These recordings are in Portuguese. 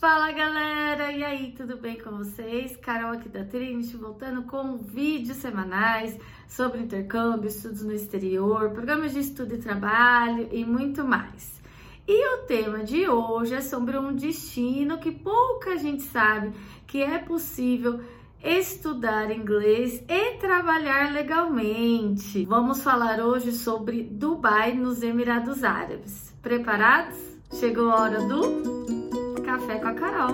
Fala galera, e aí, tudo bem com vocês? Carol aqui da Trinity, voltando com vídeos semanais sobre intercâmbio, estudos no exterior, programas de estudo e trabalho e muito mais. E o tema de hoje é sobre um destino que pouca gente sabe que é possível estudar inglês e trabalhar legalmente. Vamos falar hoje sobre Dubai nos Emirados Árabes. Preparados? Chegou a hora do Café com a Carol.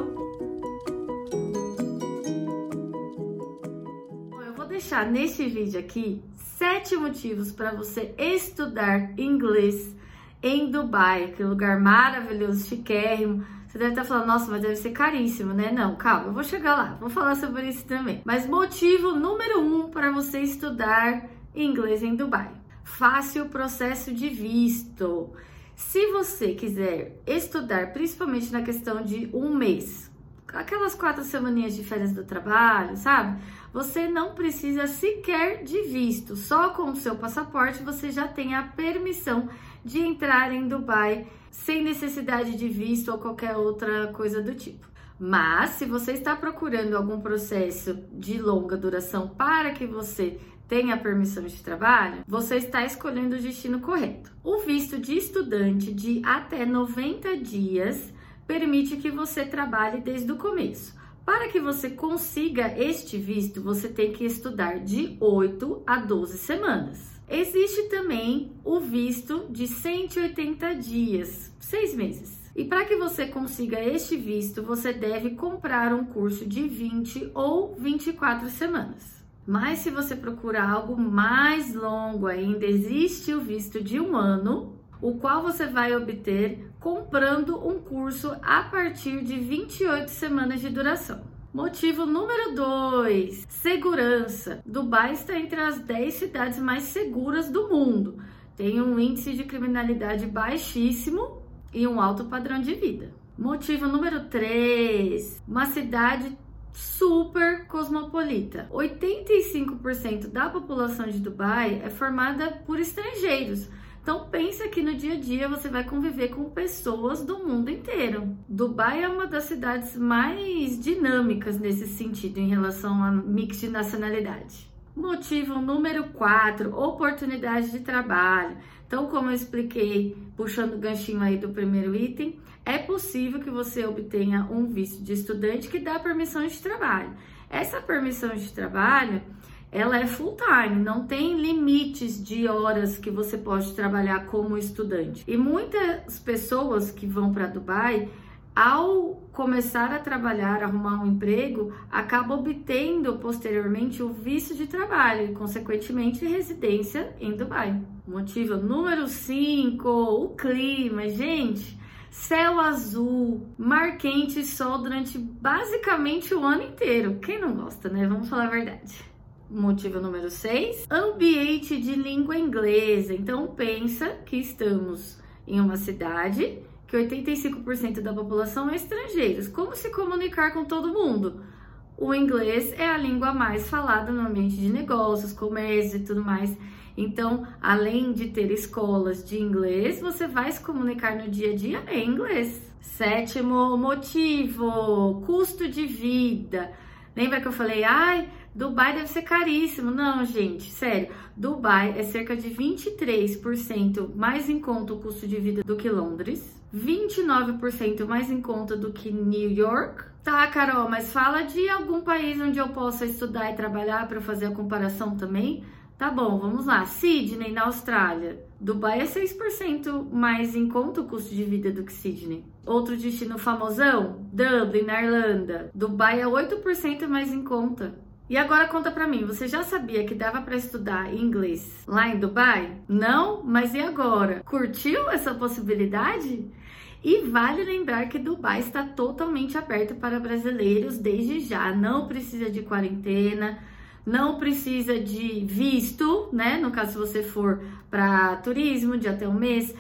Bom, eu vou deixar neste vídeo aqui sete motivos para você estudar inglês em Dubai, aquele lugar maravilhoso, chiquérrimo. Você deve estar falando, nossa, mas deve ser caríssimo, né? Não, calma, eu vou chegar lá, vou falar sobre isso também. Mas motivo número um para você estudar inglês em Dubai: fácil processo de visto. Se você quiser estudar, principalmente na questão de um mês, aquelas quatro semaninhas de férias do trabalho, sabe? Você não precisa sequer de visto, só com o seu passaporte você já tem a permissão de entrar em Dubai sem necessidade de visto ou qualquer outra coisa do tipo. Mas se você está procurando algum processo de longa duração para que você tem a permissão de trabalho, você está escolhendo o destino correto. O visto de estudante de até 90 dias permite que você trabalhe desde o começo. Para que você consiga este visto, você tem que estudar de 8 a 12 semanas. Existe também o visto de 180 dias, seis meses. E para que você consiga este visto, você deve comprar um curso de 20 ou 24 semanas. Mas se você procurar algo mais longo ainda, existe o visto de um ano, o qual você vai obter comprando um curso a partir de 28 semanas de duração. Motivo número 2: segurança. Dubai está entre as 10 cidades mais seguras do mundo. Tem um índice de criminalidade baixíssimo e um alto padrão de vida. Motivo número 3: uma cidade super cosmopolita. 85% da população de Dubai é formada por estrangeiros. Então pensa que no dia a dia você vai conviver com pessoas do mundo inteiro. Dubai é uma das cidades mais dinâmicas nesse sentido em relação a mix de nacionalidade. Motivo número 4, oportunidade de trabalho. Então, como eu expliquei, puxando o ganchinho aí do primeiro item, é possível que você obtenha um visto de estudante que dá permissão de trabalho. Essa permissão de trabalho, ela é full time, não tem limites de horas que você pode trabalhar como estudante. E muitas pessoas que vão para Dubai, ao começar a trabalhar, arrumar um emprego, acaba obtendo posteriormente o visto de trabalho e, consequentemente, residência em Dubai. Motivo número 5, o clima. Gente, céu azul, mar quente e sol durante basicamente o ano inteiro. Quem não gosta, né? Vamos falar a verdade. Motivo número 6, ambiente de língua inglesa. Então pensa que estamos em uma cidade que 85% da população é estrangeiros. Como se comunicar com todo mundo? O inglês é a língua mais falada no ambiente de negócios, comércio e tudo mais. Então, além de ter escolas de inglês, você vai se comunicar no dia a dia em inglês. Sétimo motivo: custo de vida. Lembra que eu falei, ai, Dubai deve ser caríssimo. Não, gente, sério. Dubai é cerca de 23% mais em conta o custo de vida do que Londres. 29% mais em conta do que New York. Tá, Carol, mas fala de algum país onde eu possa estudar e trabalhar para fazer a comparação também. Tá bom, vamos lá. Sydney, na Austrália. Dubai é 6% mais em conta o custo de vida do que Sydney. Outro destino famosão? Dublin, na Irlanda. Dubai é 8% mais em conta. E agora conta pra mim, você já sabia que dava para estudar inglês lá em Dubai? Não? Mas e agora? Curtiu essa possibilidade? E vale lembrar que Dubai está totalmente aberto para brasileiros desde já, não precisa de quarentena, não precisa de visto, né? No caso, se você for para turismo de até um mês.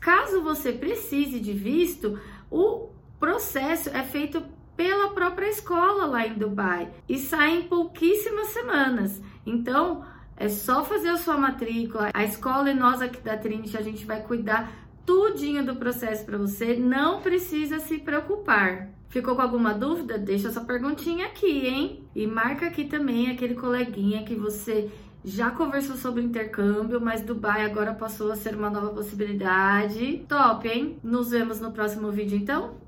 Caso você precise de visto, o processo é feito pela própria escola lá em Dubai e sai em pouquíssimas semanas. Então, é só fazer a sua matrícula. A escola e nós aqui da Trinity, a gente vai cuidar tudinho do processo para você, não precisa se preocupar. Ficou com alguma dúvida? Deixa sua perguntinha aqui, hein? E marca aqui também aquele coleguinha que você já conversou sobre intercâmbio, mas Dubai agora passou a ser uma nova possibilidade. Top, hein? Nos vemos no próximo vídeo então.